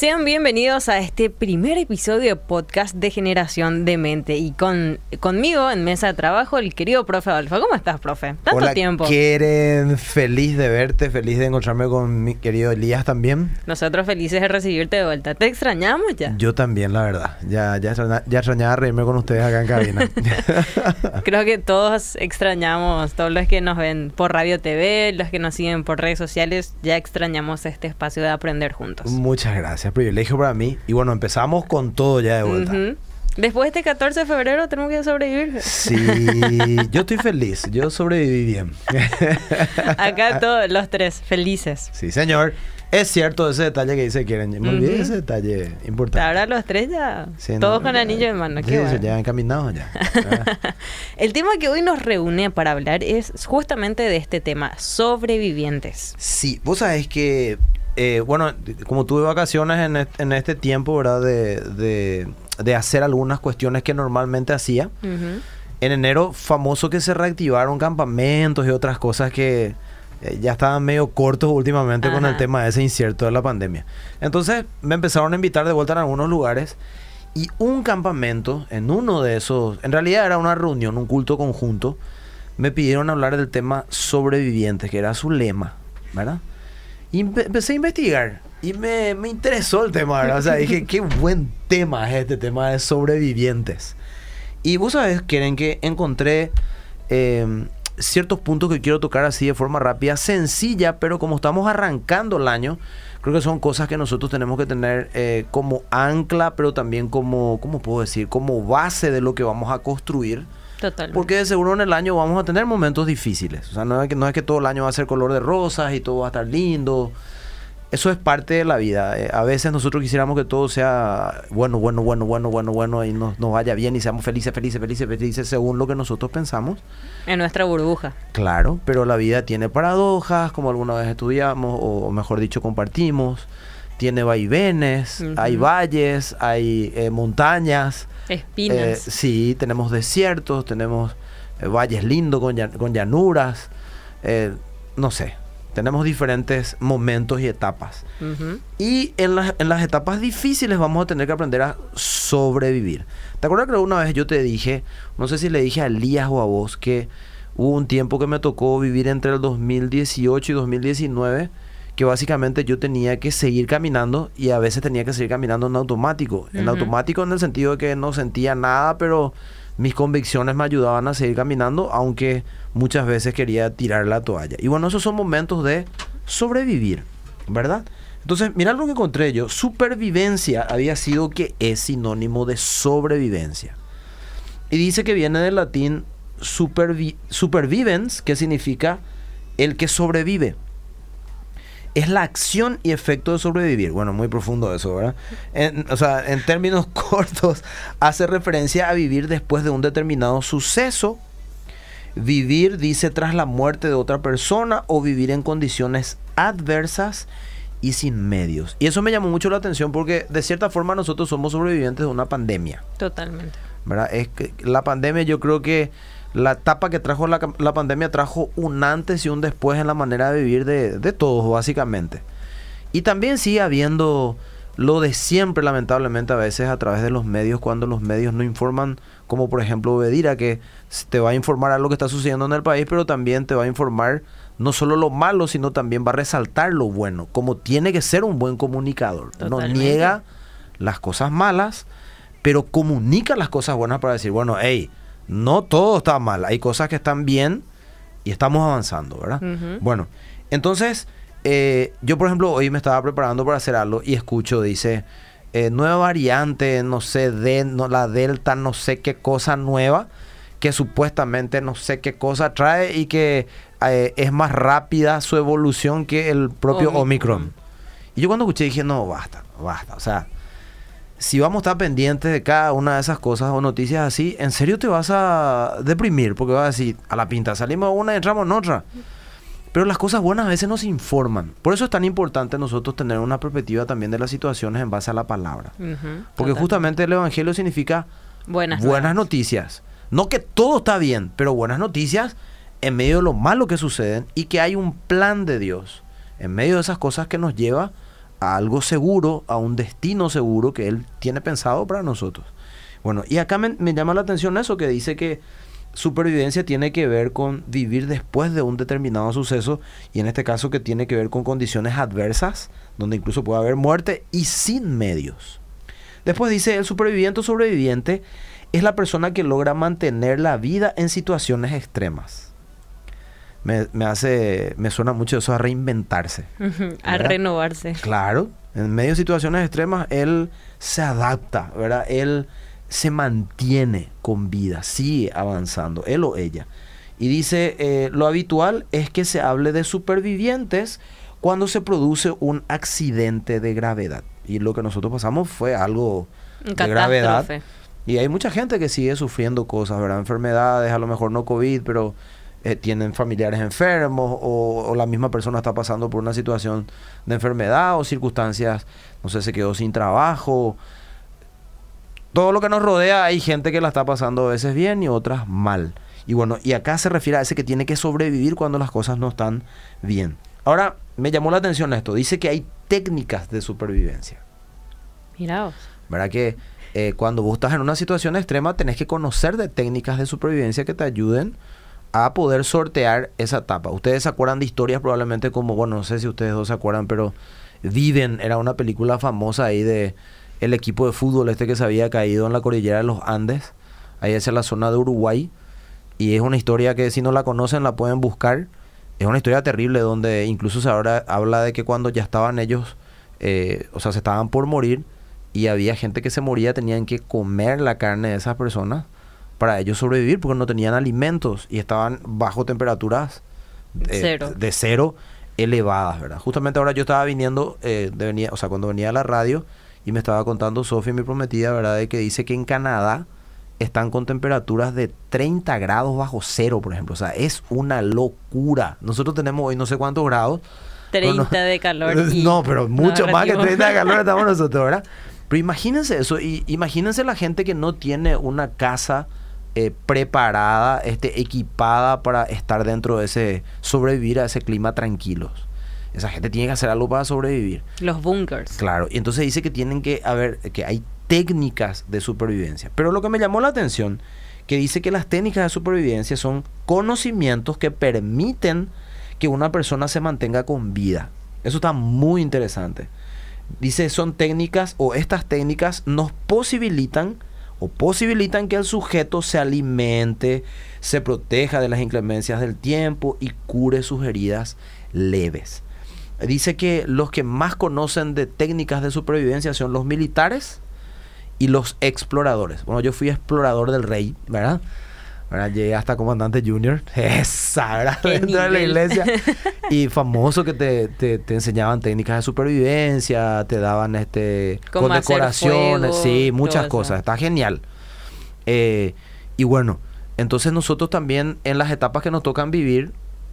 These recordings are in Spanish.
Sean bienvenidos a este primer episodio de podcast de Generación de Mente y con conmigo en mesa de trabajo el querido profe Adolfo. ¿Cómo estás, profe? Tanto Hola, tiempo. Keren, feliz de verte, feliz de encontrarme con mi querido Elías también. Nosotros felices de recibirte de vuelta. ¿Te extrañamos ya? Yo también, la verdad. Ya, ya, ya extrañaba reírme con ustedes acá en cabina. Creo que todos extrañamos, todos los que nos ven por radio TV, los que nos siguen por redes sociales, ya extrañamos este espacio de aprender juntos. Muchas gracias, privilegio para mí. Y bueno, empezamos con todo ya de vuelta. Después de este 14 de febrero tenemos que sobrevivir. Sí, yo estoy feliz, yo sobreviví bien. Acá todos los tres felices. Sí, señor. Es cierto ese detalle que dice Keren. Me olvidé ese detalle importante. Ahora los tres ya, Sí, no, todos con ya- anillo en mano. Sí, qué se bueno. llevan encaminados ya. Ah. El tema que hoy nos reúne para hablar es justamente de este tema, sobrevivientes. Sí, vos sabés que, eh, bueno, como tuve vacaciones en, en este tiempo, ¿verdad? De, de, de hacer algunas cuestiones que normalmente hacía. En enero, famoso que se reactivaron campamentos y otras cosas que eh, ya estaban medio cortos últimamente con el tema ese incierto de la pandemia. Entonces me empezaron a invitar de vuelta en algunos lugares y un campamento, en uno de esos, en realidad era una reunión, un culto conjunto, me pidieron hablar del tema sobrevivientes, que era su lema, ¿verdad? Y empe- empecé a investigar y me, me interesó el tema, ¿verdad? O sea, dije, qué buen tema es este tema de sobrevivientes. Y vos sabés, quieren que encontré eh, ciertos puntos que quiero tocar así de forma rápida, sencilla, pero como estamos arrancando el año, creo que son cosas que nosotros tenemos que tener eh, como ancla, pero también como, ¿cómo puedo decir? Como base de lo que vamos a construir. Totalmente. Porque de seguro en el año vamos a tener momentos difíciles. O sea, no es que, no es que todo el año va a ser color de rosas y todo va a estar lindo. Eso es parte de la vida. Eh, a veces nosotros quisiéramos que todo sea bueno, bueno, bueno, bueno, bueno, bueno y nos, nos vaya bien y seamos felices, felices, felices, felices según lo que nosotros pensamos. En nuestra burbuja. Claro, pero la vida tiene paradojas, como alguna vez estudiamos, o mejor dicho, compartimos. Tiene vaivenes, hay valles, hay eh, montañas. Eh, Espinas. sí, tenemos desiertos, tenemos eh, valles lindos con, llan- con llanuras. eh, no sé, tenemos diferentes momentos y etapas. Y en las, en las etapas difíciles vamos a tener que aprender a sobrevivir. ¿Te acuerdas que una vez yo te dije, no sé si le dije a Elías o a vos, que hubo un tiempo que me tocó vivir entre el 2018 y 2019, que básicamente yo tenía que seguir caminando y a veces tenía que seguir caminando en automático. En automático en el sentido de que no sentía nada, pero mis convicciones me ayudaban a seguir caminando, aunque muchas veces quería tirar la toalla. Y bueno, esos son momentos de sobrevivir, ¿verdad? Entonces, mira lo que encontré yo. Supervivencia había sido que es sinónimo de sobrevivencia. Y dice que viene del latín supervi- supervivens, que significa el que sobrevive. Es la acción y efecto de sobrevivir. Bueno, muy profundo eso, ¿verdad? En- o sea, en términos cortos, hace referencia a vivir después de un determinado suceso. Vivir, dice, tras la muerte de otra persona o vivir en condiciones adversas y sin medios. Y eso me llamó mucho la atención porque de cierta forma nosotros somos sobrevivientes de una pandemia. Totalmente. ¿verdad? Es que la pandemia, yo creo que la etapa que trajo la, la pandemia trajo un antes y un después en la manera de vivir de, de todos, básicamente. Y también sigue habiendo lo de siempre, lamentablemente, a veces a través de los medios, cuando los medios no informan, como por ejemplo Bedira, que te va a informar algo que está sucediendo en el país, pero también te va a informar no solo lo malo, sino también va a resaltar lo bueno, como tiene que ser un buen comunicador. No niega las cosas malas, pero comunica las cosas buenas para decir, bueno, hey, no todo está mal, hay cosas que están bien y estamos avanzando, ¿verdad? Bueno, entonces, eh, yo por ejemplo hoy me estaba preparando para hacer algo y escucho, dice, eh, nueva variante, no sé, de, no, la Delta, no sé qué cosa nueva, que supuestamente no sé qué cosa trae y que eh, es más rápida su evolución que el propio Omicron. Omicron. Y yo cuando escuché dije, no, basta, basta, o sea si vamos a estar pendientes de cada una de esas cosas o noticias así, en serio te vas a deprimir porque vas a decir, a la pinta, salimos una y entramos en otra. Pero las cosas buenas a veces nos informan. Por eso es tan importante nosotros tener una perspectiva también de las situaciones en base a la palabra. Porque justamente el Evangelio significa Buenas, buenas noticias. No que todo está bien, pero buenas noticias en medio de lo malo que suceden y que hay un plan de Dios en medio de esas cosas que nos lleva a algo seguro, a un destino seguro que Él tiene pensado para nosotros. Bueno, y acá me, llama la atención eso que dice que supervivencia tiene que ver con vivir después de un determinado suceso y en este caso que tiene que ver con condiciones adversas, donde incluso puede haber muerte y sin medios. Después dice, el superviviente o sobreviviente es la persona que logra mantener la vida en situaciones extremas. Me, me hace, me suena mucho eso a reinventarse. a renovarse. Claro, en medio de situaciones extremas, él se adapta, ¿verdad? Él se mantiene con vida, sigue avanzando, él o ella. Y dice, eh, lo habitual es que se hable de supervivientes cuando se produce un accidente de gravedad. Y lo que nosotros pasamos fue algo de gravedad. Y hay mucha gente que sigue sufriendo cosas, ¿verdad? Enfermedades, a lo mejor no COVID, pero eh, tienen familiares enfermos o, o, la misma persona está pasando por una situación de enfermedad o circunstancias, no sé, se quedó sin trabajo todo lo que nos rodea hay gente que la está pasando a veces bien y otras mal. Y bueno, y acá se refiere a ese que tiene que sobrevivir cuando las cosas no están bien. Ahora, me llamó la atención esto. Dice que hay técnicas de supervivencia. Miraos. ¿Verdad que eh, cuando vos estás en una situación extrema tenés que conocer de técnicas de supervivencia que te ayuden a poder sortear esa etapa? Ustedes se acuerdan de historias probablemente como, bueno, no sé si ustedes dos se acuerdan, pero Viven era una película famosa ahí de el equipo de fútbol este que se había caído en la cordillera de los Andes, ahí en la zona de Uruguay, y es una historia que si no la conocen la pueden buscar, es una historia terrible donde incluso se habla, habla de que cuando ya estaban ellos, eh, o sea, se estaban por morir y había gente que se moría, tenían que comer la carne de esas personas para ellos sobrevivir porque no tenían alimentos y estaban bajo temperaturas eh, de cero elevadas, ¿verdad? Justamente ahora yo estaba viniendo, eh, de venía, o sea, cuando venía a la radio, y me estaba contando Sofía, mi prometida, ¿verdad? De que dice que en Canadá están con temperaturas de 30 grados bajo cero, por ejemplo. O sea, es una locura. Nosotros tenemos hoy no sé cuántos grados. 30 de calor. no, pero mucho más que 30 de calor estamos nosotros, ¿verdad? Pero imagínense eso. Y imagínense la gente que no tiene una casa eh, preparada, este, equipada para estar dentro de ese, sobrevivir a ese clima tranquilos. Esa gente tiene que hacer algo para sobrevivir. Los bunkers. Claro, y entonces dice que tienen que haber, que hay técnicas de supervivencia. Pero lo que me llamó la atención, que dice que las técnicas de supervivencia son conocimientos que permiten que una persona se mantenga con vida. Eso está muy interesante. Dice, son técnicas o estas técnicas nos posibilitan o posibilitan que el sujeto se alimente, se proteja de las inclemencias del tiempo y cure sus heridas leves dice que los que más conocen de técnicas de supervivencia son los militares y los exploradores. Bueno, yo fui explorador del rey, ¿verdad? Llegué hasta comandante junior, esa, ¿verdad? Dentro de la iglesia. Y famoso que te, te, enseñaban técnicas de supervivencia, te daban este condecoraciones, sí, muchas cosas. Está genial. Eh, y bueno, entonces nosotros también en las etapas que nos tocan vivir,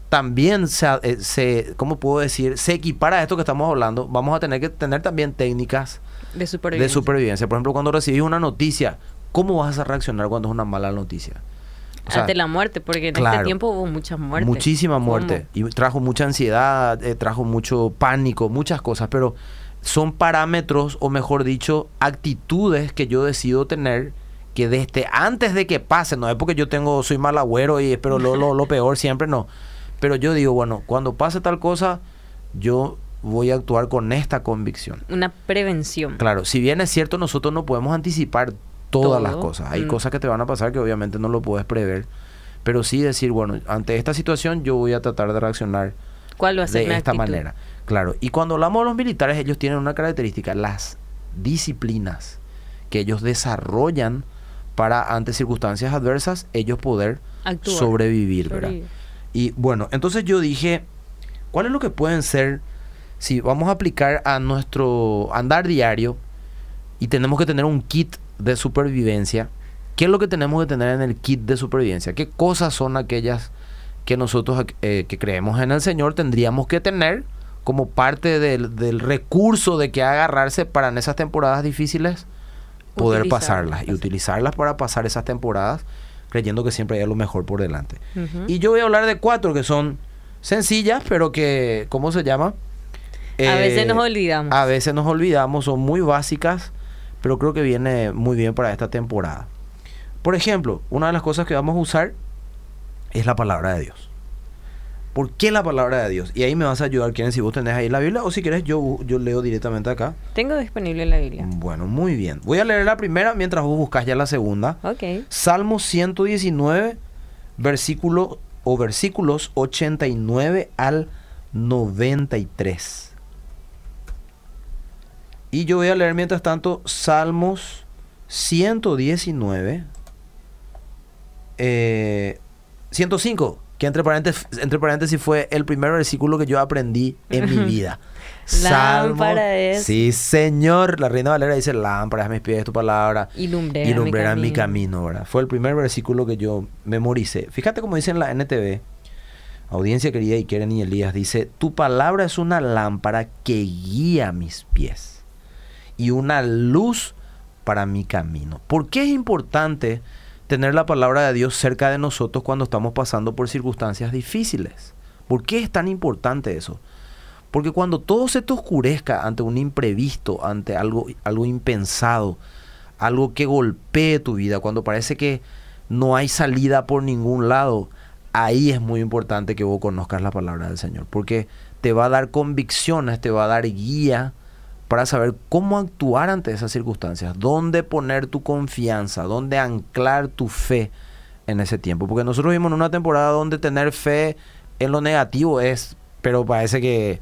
también se, eh, se, ¿cómo puedo decir? Se equipara a esto que estamos hablando. Vamos a tener que tener también técnicas de supervivencia. De supervivencia. Por ejemplo, cuando recibís una noticia, ¿cómo vas a reaccionar cuando es una mala noticia? O Ante la muerte, porque en este tiempo hubo muchas muertes. Muchísima muerte. Y trajo mucha ansiedad, eh, trajo mucho pánico, muchas cosas. Pero son parámetros, o mejor dicho, actitudes que yo decido tener que desde antes de que pase, no es porque yo tengo, soy mal agüero y espero lo, lo, lo peor siempre, no pero yo digo, bueno, cuando pase tal cosa, yo voy a actuar con esta convicción. Una prevención. Claro, si bien es cierto, nosotros no podemos anticipar todas las cosas. Hay mm. cosas que te van a pasar que obviamente no lo puedes prever. Pero sí decir, bueno, ante esta situación yo voy a tratar de reaccionar ¿Cuál va a ser de esta manera. Claro, y cuando hablamos de los militares, ellos tienen una característica, las disciplinas que ellos desarrollan para ante circunstancias adversas ellos poder sobrevivir, ¿verdad? Y bueno, entonces yo dije, ¿cuál es lo que pueden ser si vamos a aplicar a nuestro andar diario y tenemos que tener un kit de supervivencia? ¿Qué es lo que tenemos que tener en el kit de supervivencia? ¿Qué cosas son aquellas que nosotros eh, que creemos en el Señor tendríamos que tener como parte del, del, recurso de que agarrarse para en esas temporadas difíciles poder pasarlas y utilizarlas para pasar esas temporadas creyendo que siempre hay lo mejor por delante. Y yo voy a hablar de cuatro que son sencillas, pero que, ¿cómo se llama? a veces Eh, nos olvidamos. A veces nos olvidamos, son muy básicas, pero creo que viene muy bien para esta temporada. Por ejemplo, una de las cosas que vamos a usar es la palabra de Dios. ¿Por qué la palabra de Dios? Y ahí me vas a ayudar, quieren si vos tenés ahí la Biblia o si quieres yo, yo leo directamente acá. Tengo disponible la Biblia. Bueno, muy bien. Voy a leer la primera mientras vos buscas ya la segunda. Ok. Salmo 119, versículo o versículos 89 al 93. Y yo voy a leer mientras tanto Salmos 119, eh, 105, que entre paréntesis, entre paréntesis fue el primer versículo que yo aprendí en mi vida. Lámpara es- Sí, señor. La Reina Valera dice, lámpara es mis pies, tu palabra Y lumbrera, y lumbrera mi mi camino. ¿verdad? Fue el primer versículo que yo memoricé. Fíjate cómo dice en la NTV, audiencia querida y Keren y Elías, dice, tu palabra es una lámpara que guía mis pies y una luz para mi camino. ¿Por qué es importante tener la palabra de Dios cerca de nosotros cuando estamos pasando por circunstancias difíciles? ¿Por qué es tan importante eso? Porque cuando todo se te oscurezca ante un imprevisto, ante algo, algo impensado, algo que golpee tu vida, cuando parece que no hay salida por ningún lado, ahí es muy importante que vos conozcas la palabra del Señor, porque te va a dar convicciones, te va a dar guía para saber cómo actuar ante esas circunstancias, dónde poner tu confianza, dónde anclar tu fe en ese tiempo. Porque nosotros vimos en una temporada donde tener fe en lo negativo es, pero parece que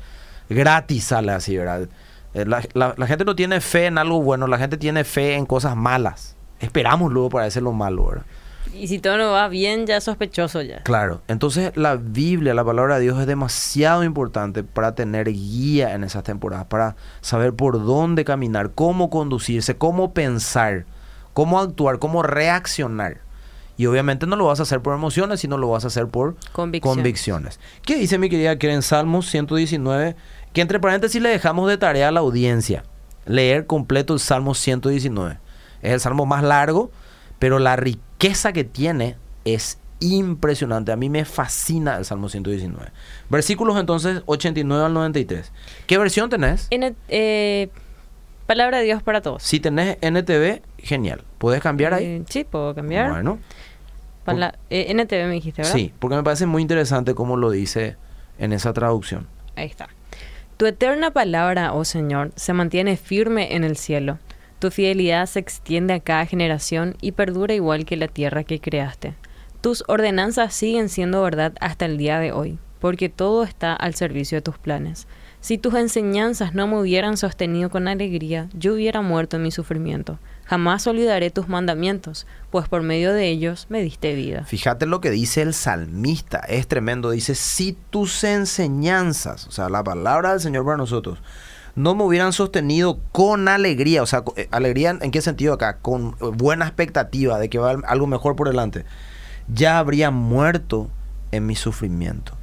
gratis sale así, ¿verdad? Eh, La, la- la gente no tiene fe en algo bueno, la gente tiene fe en cosas malas. Esperamos luego para hacer lo malo, ¿verdad? Y si todo no va bien, ya es sospechoso ya. Claro, entonces la Biblia, la palabra de Dios es demasiado importante para tener guía en esas temporadas, para saber por dónde caminar, cómo conducirse, cómo pensar, cómo actuar, cómo reaccionar. Y obviamente no lo vas a hacer por emociones, sino lo vas a hacer por Convicciones. convicciones. ¿Qué dice mi querida que en Salmos 119? Que entre paréntesis le dejamos de tarea a la audiencia leer completo el Salmo 119. Es el salmo más largo, pero la riqueza que tiene es impresionante. A mí me fascina el Salmo 119. Versículos entonces 89 al 93. ¿Qué versión tenés? N- eh, palabra de Dios para todos. Si tenés NTV, genial. ¿Puedes cambiar ahí? Eh, sí, puedo cambiar. Bueno, Pala- eh, NTV me dijiste, ¿verdad? sí, porque me parece muy interesante cómo lo dice en esa traducción. Ahí está. Tu eterna palabra, oh Señor, se mantiene firme en el cielo. Tu fidelidad se extiende a cada generación y perdura igual que la tierra que creaste. Tus ordenanzas siguen siendo verdad hasta el día de hoy, porque todo está al servicio de tus planes. Si tus enseñanzas no me hubieran sostenido con alegría, yo hubiera muerto en mi sufrimiento. Jamás olvidaré tus mandamientos, pues por medio de ellos me diste vida. Fíjate lo que dice el salmista, es tremendo. Dice, si tus enseñanzas, o sea, la palabra del Señor para nosotros, no me hubieran sostenido con alegría, o sea, eh, alegría en qué sentido acá, con eh, buena expectativa de que va algo mejor por delante, ya habría muerto en mi sufrimiento.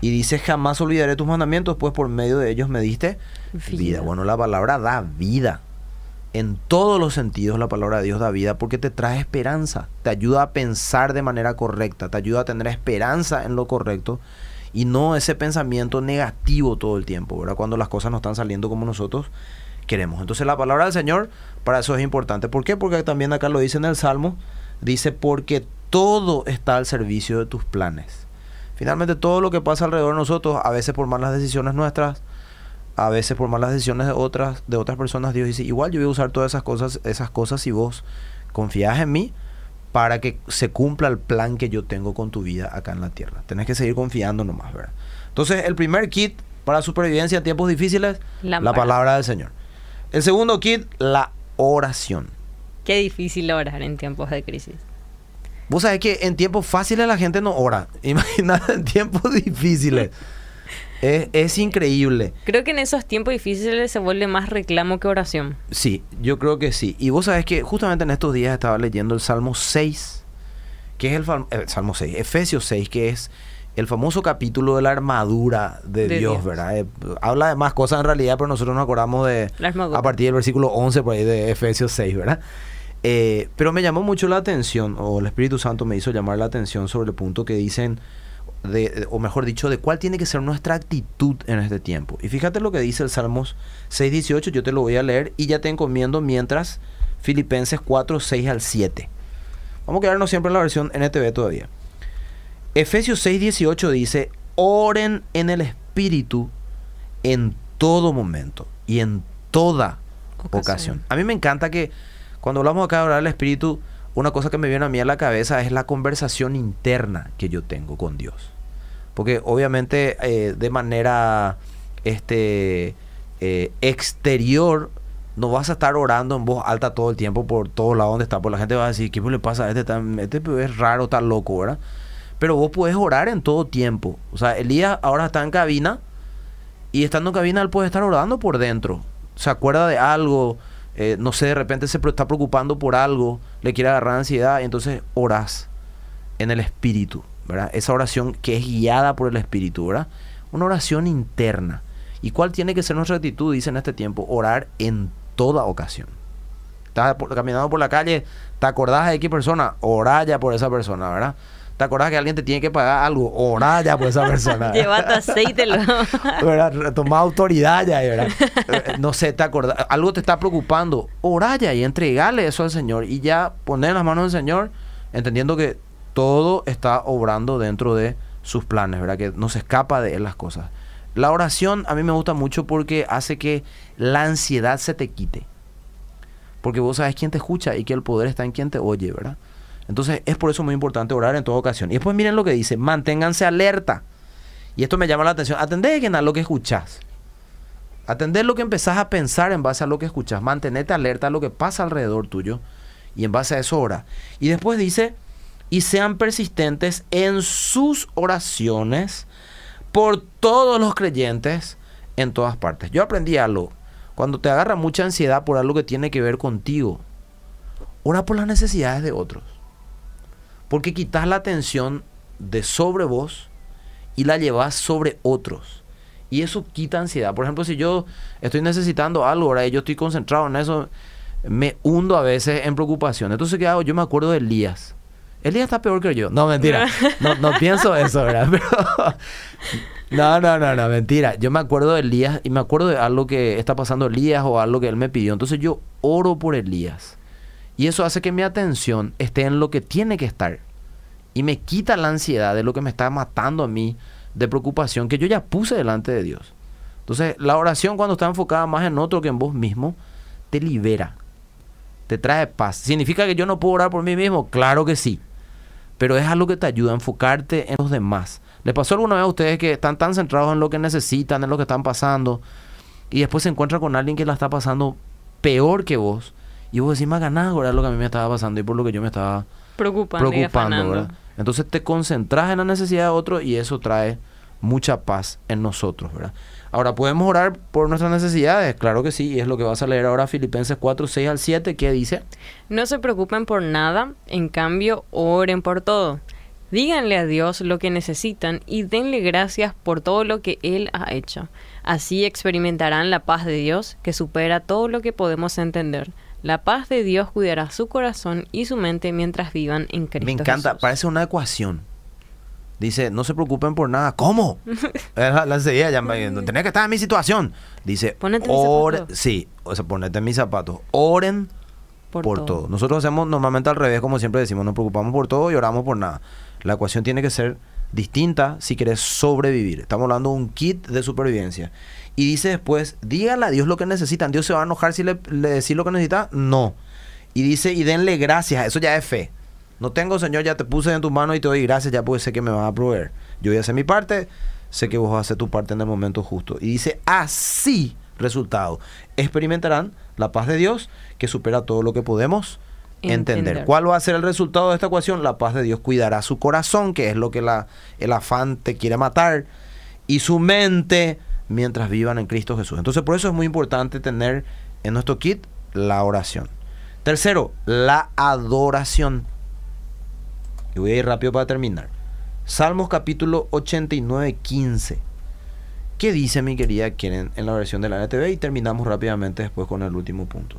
Y dice, jamás olvidaré tus mandamientos, pues por medio de ellos me diste Vida. vida. Bueno, la palabra da vida. En todos los sentidos la palabra de Dios da vida porque te trae esperanza, te ayuda a pensar de manera correcta, te ayuda a tener esperanza en lo correcto y no ese pensamiento negativo todo el tiempo, ¿verdad? Cuando las cosas no están saliendo como nosotros queremos. Entonces la palabra del Señor para eso es importante. ¿Por qué? Porque también acá lo dice en el Salmo, dice porque todo está al servicio de tus planes. Finalmente todo lo que pasa alrededor de nosotros, a veces por malas decisiones nuestras, a veces por malas decisiones de otras, de otras personas, Dios dice, igual yo voy a usar todas esas cosas, esas cosas si vos confías en mí para que se cumpla el plan que yo tengo con tu vida acá en la tierra. Tenés que seguir confiando nomás, ¿verdad? Entonces, el primer kit para supervivencia en tiempos difíciles, la Lámpara. palabra del Señor. El segundo kit, la oración. Qué difícil orar en tiempos de crisis. Vos sabés que en tiempos fáciles la gente no ora. Imagínate en tiempos difíciles. Es, es increíble. Creo que en esos tiempos difíciles se vuelve más reclamo que oración. Sí, yo creo que sí. Y vos sabés que justamente en estos días estaba leyendo el Salmo 6, que es el, eh, Salmo 6, Efesios 6, que es el famoso capítulo de la armadura de, De Dios, Dios. ¿verdad? Eh, habla de más cosas en realidad, pero nosotros nos acordamos de La armadura. a partir del versículo 11 por ahí de Efesios 6, ¿verdad? Eh, pero me llamó mucho la atención, o el Espíritu Santo me hizo llamar la atención sobre el punto que dicen, de, o mejor dicho, de cuál tiene que ser nuestra actitud en este tiempo. Y fíjate lo que dice el Salmos 6.18, yo te lo voy a leer y ya te encomiendo mientras Filipenses 4, 6 al 7. Vamos a quedarnos siempre en la versión NTV todavía. Efesios 6.18 dice, oren en el Espíritu en todo momento y en toda ocasión. ocasión. A mí me encanta que cuando hablamos acá de orar al Espíritu, una cosa que me viene a mí a la cabeza es la conversación interna que yo tengo con Dios. Porque obviamente eh, de manera este, eh, exterior no vas a estar orando en voz alta todo el tiempo por todos lados donde está. Porque la gente va a decir, ¿qué le pasa a este? Tan, este es raro, está loco, ¿verdad? Pero vos puedes orar en todo tiempo. O sea, Elías ahora está en cabina y estando en cabina él puede estar orando por dentro. Se acuerda de algo, eh, no sé, de repente se está preocupando por algo, le quiere agarrar ansiedad y entonces oras en el espíritu, ¿verdad? Esa oración que es guiada por el espíritu, ¿verdad? Una oración interna. ¿Y cuál tiene que ser nuestra actitud? Dice en este tiempo, orar en toda ocasión. Estás caminando por la calle, ¿te acordás de qué persona? Orá ya por esa persona, ¿verdad? ¿Te acordás que alguien te tiene que pagar algo? Orá ya por esa persona. Llévate aceite. ¿verdad? Toma autoridad ya, ¿verdad? Eh, no sé, ¿te acordás? Algo te está preocupando. Orá ya y entregale eso al Señor. Y ya poner las manos del Señor, entendiendo que todo está obrando dentro de sus planes, ¿verdad? Que no se escapa de él las cosas. La oración a mí me gusta mucho porque hace que la ansiedad se te quite. Porque vos sabes quién te escucha y que el poder está en quien te oye, ¿verdad? Entonces es por eso muy importante orar en toda ocasión. Y después miren lo que dice, manténganse alerta. Y esto me llama la atención. Atendé a lo que escuchás. Atender lo que empezás a pensar en base a lo que escuchás. Mantenete alerta a lo que pasa alrededor tuyo. Y en base a eso ora. Y después dice, y sean persistentes en sus oraciones por todos los creyentes en todas partes. Yo aprendí algo. Cuando te agarra mucha ansiedad por algo que tiene que ver contigo, ora por las necesidades de otros. Porque quitas la atención de sobre vos y la llevas sobre otros. Y eso quita ansiedad. Por ejemplo, si yo estoy necesitando algo ahora y yo estoy concentrado en eso, me hundo a veces en preocupación. Entonces, ¿qué hago? Yo me acuerdo de Elías. Elías está peor que yo. No, mentira. No, no pienso eso, ¿verdad? no, no, no, no, mentira. Yo me acuerdo de Elías y me acuerdo de algo que está pasando Elías o algo que él me pidió. Entonces yo oro por Elías. Y eso hace que mi atención esté en lo que tiene que estar. Y me quita la ansiedad de lo que me está matando a mí de preocupación que yo ya puse delante de Dios. Entonces, la oración cuando está enfocada más en otro que en vos mismo, te libera, te trae paz. ¿Significa que yo no puedo orar por mí mismo? Claro que sí pero es algo que te ayuda a enfocarte en los demás. ¿Le pasó alguna vez a ustedes que están tan centrados en lo que necesitan, en lo que están pasando, y después se encuentran con alguien que la está pasando peor que vos? Y vos decís, más ganado ahora lo que a mí me estaba pasando y por lo que yo me estaba preocupando, preocupando Entonces te concentras en la necesidad de otro y eso trae mucha paz en nosotros, ¿verdad? Ahora, ¿podemos orar por nuestras necesidades? Claro que sí, y es lo que vas a leer ahora Filipenses 4, 6 al 7, ¿qué dice? No se preocupen por nada, en cambio, oren por todo. Díganle a Dios lo que necesitan y denle gracias por todo lo que Él ha hecho. Así experimentarán la paz de Dios que supera todo lo que podemos entender. La paz de Dios cuidará su corazón y su mente mientras vivan en Cristo. Me encanta, parece una ecuación. Dice, no se preocupen por nada. ¿Cómo? la, la enseguida ya tenía que estar en mi situación. Dice, ponete Sí, o sea, ponete en mis zapatos. Oren por, todo. Nosotros hacemos normalmente al revés, como siempre decimos, nos preocupamos por todo y oramos por nada. La ecuación tiene que ser distinta si quieres sobrevivir. Estamos hablando de un kit de supervivencia. Y dice después, díganle a Dios lo que necesitan. ¿Dios se va a enojar si le, le decís lo que necesita? No. Y dice, y denle gracias. Eso ya es fe. No tengo, Señor, ya te puse en tu mano y te doy gracias, ya pues sé que me vas a proveer. Yo voy a hacer mi parte, sé que vos vas a hacer tu parte en el momento justo. Y dice, así, resultado, experimentarán la paz de Dios que supera todo lo que podemos entender. ¿Cuál va a ser el resultado de esta ecuación? La paz de Dios cuidará su corazón, que es lo que la, el afán te quiere matar, y su mente mientras vivan en Cristo Jesús. Entonces por eso es muy importante tener en nuestro kit la oración. Tercero, la adoración. Y voy a ir rápido para terminar. Salmos capítulo 89, 15. ¿Qué dice mi querida Keren en la versión de la NTV? Y terminamos rápidamente después con el último punto.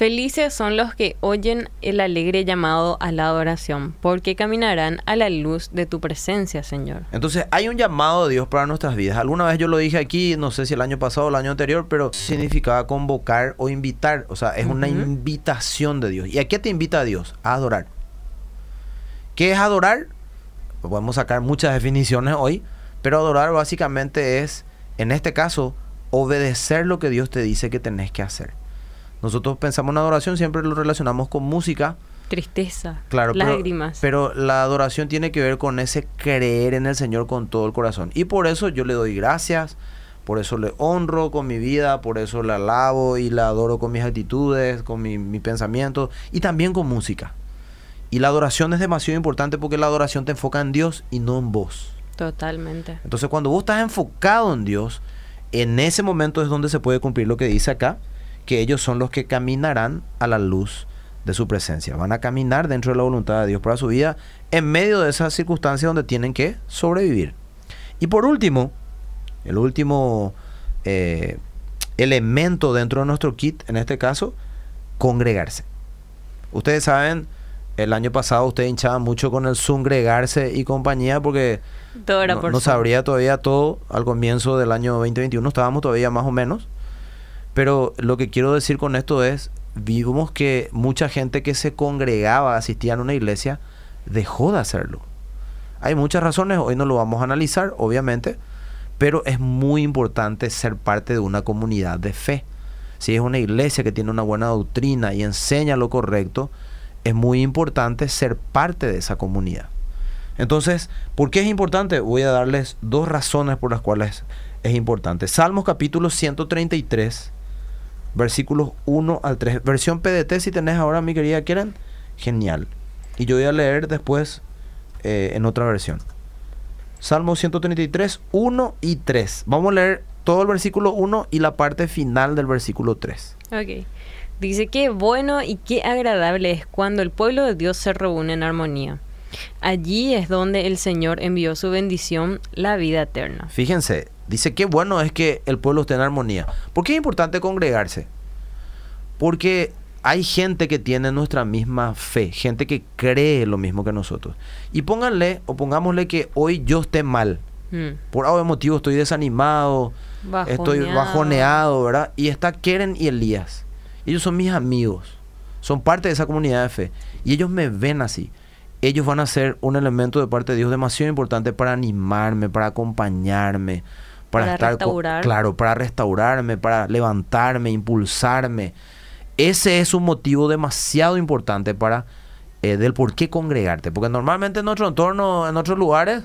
Felices son los que oyen el alegre llamado a la adoración, porque caminarán a la luz de tu presencia, Señor. Entonces hay un llamado de Dios para nuestras vidas. Alguna vez yo lo dije aquí, no sé si el año pasado o el año anterior, pero significaba convocar o invitar. O sea, es una invitación de Dios. ¿Y a qué te invita Dios? A adorar. ¿Qué es adorar? Podemos sacar muchas definiciones hoy, pero adorar básicamente es, en este caso, obedecer lo que Dios te dice que tenés que hacer. Nosotros pensamos en adoración, siempre lo relacionamos con música. Tristeza, claro, lágrimas. Pero, la adoración tiene que ver con ese creer en el Señor con todo el corazón. Y por eso yo le doy gracias, por eso le honro con mi vida, por eso la alabo y la adoro con mis actitudes, con mi, mi pensamiento y también con música. Y la adoración es demasiado importante porque la adoración te enfoca en Dios y no en vos. Totalmente. Entonces cuando vos estás enfocado en Dios, en ese momento es donde se puede cumplir lo que dice acá que ellos son los que caminarán a la luz de su presencia. Van a caminar dentro de la voluntad de Dios para su vida en medio de esas circunstancias donde tienen que sobrevivir. Y por último, el último eh, elemento dentro de nuestro kit, en este caso, congregarse. Ustedes saben, el año pasado ustedes hinchaban mucho con el congregarse y compañía porque no, no sabría todavía todo al comienzo del año 2021, estábamos todavía más o menos. Pero lo que quiero decir con esto es, vimos que mucha gente que se congregaba, asistía a una iglesia, dejó de hacerlo. Hay muchas razones, hoy no lo vamos a analizar, obviamente, pero es muy importante ser parte de una comunidad de fe. Si es una iglesia que tiene una buena doctrina y enseña lo correcto, es muy importante ser parte de esa comunidad. Entonces, ¿por qué es importante? Voy a darles dos razones por las cuales es importante. Salmos capítulo 133 versículos 1 al 3. Versión PDT, si tenés ahora, mi querida Keren, genial. Y yo voy a leer después eh, en otra versión. Salmo 133, 1 y 3. Vamos a leer todo el versículo 1 y la parte final del versículo 3. Ok. Dice que bueno y qué agradable es cuando el pueblo de Dios se reúne en armonía. Allí es donde el Señor envió su bendición, la vida eterna. Fíjense, Dice que bueno es que el pueblo esté en armonía. ¿Por qué es importante congregarse? Porque hay gente que tiene nuestra misma fe, gente que cree lo mismo que nosotros. Y pónganle o pongámosle que hoy yo esté mal. Hmm. Por algún motivo estoy desanimado, estoy bajoneado, ¿verdad? Y está Keren y Elías. Ellos son mis amigos, son parte de esa comunidad de fe. Y ellos me ven así. Ellos van a ser un elemento de parte de Dios demasiado importante para animarme, para acompañarme, para, estar claro, para restaurarme, para levantarme, impulsarme. Ese es un motivo demasiado importante para eh, del por qué congregarte, porque normalmente en nuestro entorno, en otros lugares,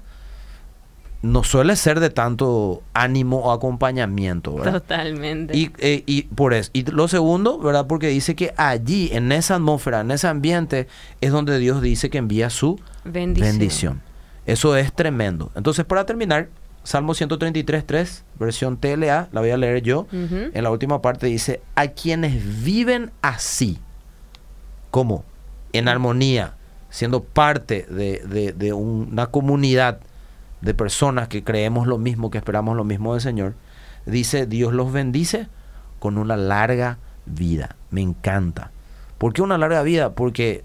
no suele ser de tanto ánimo o acompañamiento, ¿verdad? Totalmente. Y, eh, y por eso. Y lo segundo, ¿verdad? Porque dice que allí, en esa atmósfera, en ese ambiente, es donde Dios dice que envía su bendición. bendición. Eso es tremendo. Entonces, para terminar, Salmo 133, 3, versión TLA, la voy a leer yo. En la última parte dice, a quienes viven así, como en armonía, siendo parte de, una comunidad de personas que creemos lo mismo, que esperamos lo mismo del Señor, dice, Dios los bendice con una larga vida. Me encanta. ¿Por qué una larga vida? Porque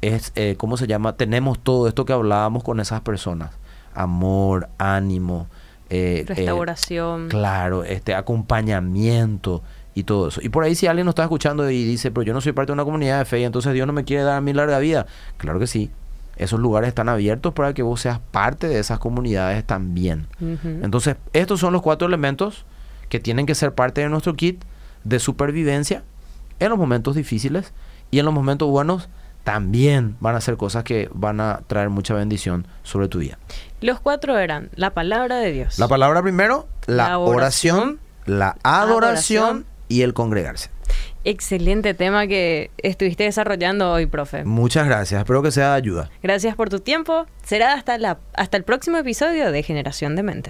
es, eh, ¿cómo se llama? Tenemos todo esto que hablábamos con esas personas amor, ánimo, eh, eh, restauración. claro, este acompañamiento y todo eso. Y por ahí si alguien nos está escuchando y dice, pero yo no soy parte de una comunidad de fe y entonces Dios no me quiere dar a mí larga vida. Claro que sí. Esos lugares están abiertos para que vos seas parte de esas comunidades también. Entonces, estos son los cuatro elementos que tienen que ser parte de nuestro kit de supervivencia en los momentos difíciles y en los momentos buenos también van a ser cosas que van a traer mucha bendición sobre tu vida. Los cuatro eran la palabra de Dios. La palabra primero, la, oración, la adoración, y el congregarse. Excelente tema que estuviste desarrollando hoy, profe. Muchas gracias, espero que sea de ayuda. Gracias por tu tiempo. Será hasta, la, hasta el próximo episodio de Generación de Mente.